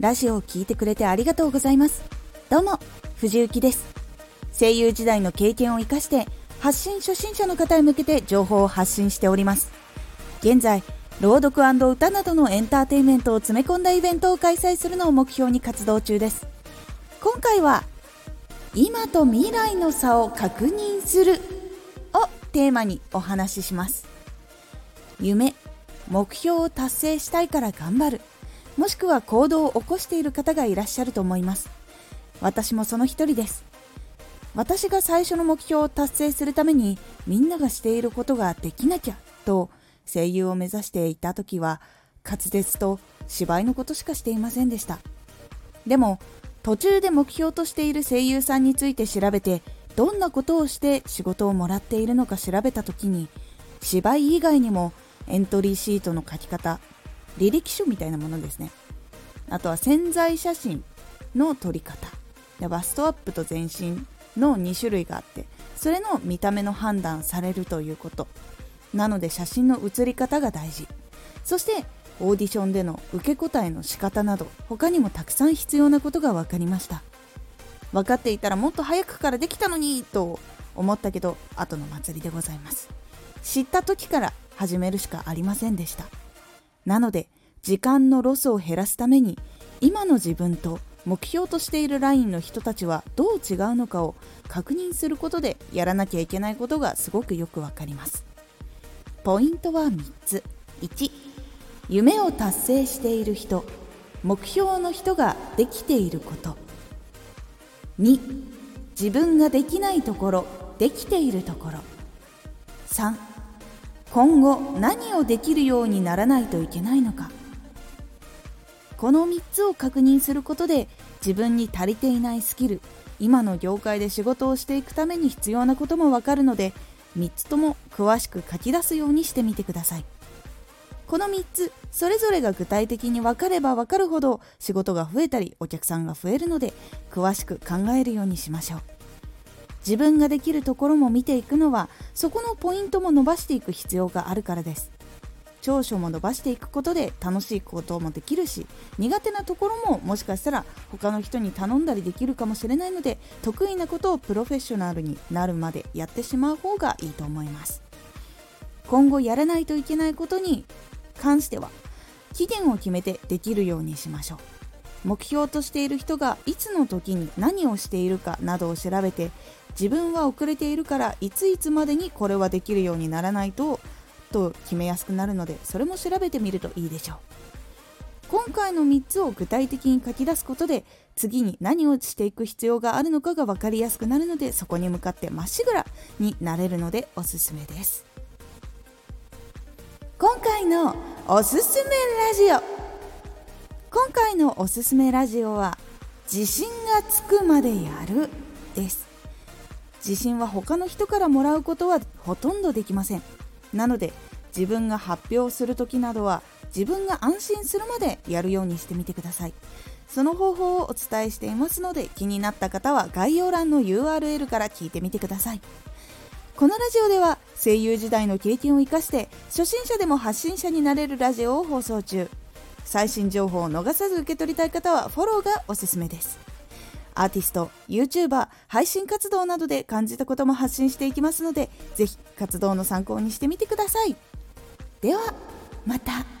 ラジオを聴いてくれてありがとうございます。どうも藤幸です。声優時代の経験を生かして発信初心者の方へ向けて情報を発信しております。現在朗読歌などのエンターテインメントを詰め込んだイベントを開催するのを目標に活動中です。今回は今と未来の差を確認するをテーマにお話しします。夢目標を達成したいから頑張る。もしくは行動を起こしている方がいらっしゃると思います。私もその一人です。私が最初の目標を達成するためにみんながしていることができなきゃと声優を目指していた時は滑舌と芝居のことしかしていませんでした。でも途中で目標としている声優さんについて調べてどんなことをして仕事をもらっているのか調べた時に芝居以外にもエントリーシートの書き方履歴書みたいなものですね。あとは潜在写真の撮り方。バストアップと全身の2種類があってそれの見た目の判断されるということ。なので写真の写り方が大事。そしてオーディションでの受け答えの仕方など他にもたくさん必要なことが分かりました。分かっていたらもっと早くからできたのにと思ったけど後の祭りでございます。知った時から始めるしかありませんでした。なので時間のロスを減らすために今の自分と目標としているラインの人たちはどう違うのかを確認することでやらなきゃいけないことがすごくよくわかります。ポイントは3つ。1夢を達成している人。目標の人ができていること。2自分ができないところ。できているところ。3今後何をできるようにならないといけないのか。この3つを確認することで自分に足りていないスキル今の業界で仕事をしていくために必要なこともわかるので3つとも詳しく書き出すようにしてみてください。この3つそれぞれが具体的に分かれば分かるほど仕事が増えたりお客さんが増えるので詳しく考えるようにしましょう。自分ができるところも見ていくのはそこのポイントも伸ばしていく必要があるからです。長所も伸ばしていくことで楽しいこともできるし苦手なところももしかしたら他の人に頼んだりできるかもしれないので得意なことをプロフェッショナルになるまでやってしまう方がいいと思います。今後やらないといけないことに関しては期限を決めてできるようにしましょう。目標としている人がいつの時に何をしているかなどを調べて自分は遅れているからいついつまでにこれはできるようにならないとと決めやすくなるのでそれも調べてみるといいでしょう。今回の3つを具体的に書き出すことで次に何をしていく必要があるのかが分かりやすくなるのでそこに向かってまっしぐらになれるのでおすすめです。今回のおすすめラジオ。今回のおすすめラジオは自信がつくまでやるです。自信は他の人からもらうことはほとんどできません。なので自分が発表する時などは自分が安心するまでやるようにしてみてください。その方法をお伝えしていますので気になった方は概要欄の URL から聞いてみてください。このラジオでは声優時代の経験を生かして初心者でも発信者になれるラジオを放送中。最新情報を逃さず受け取りたい方はフォローがおすすめです。アーティスト、YouTuber、配信活動などで感じたことも発信していきますので、ぜひ活動の参考にしてみてください。では、また。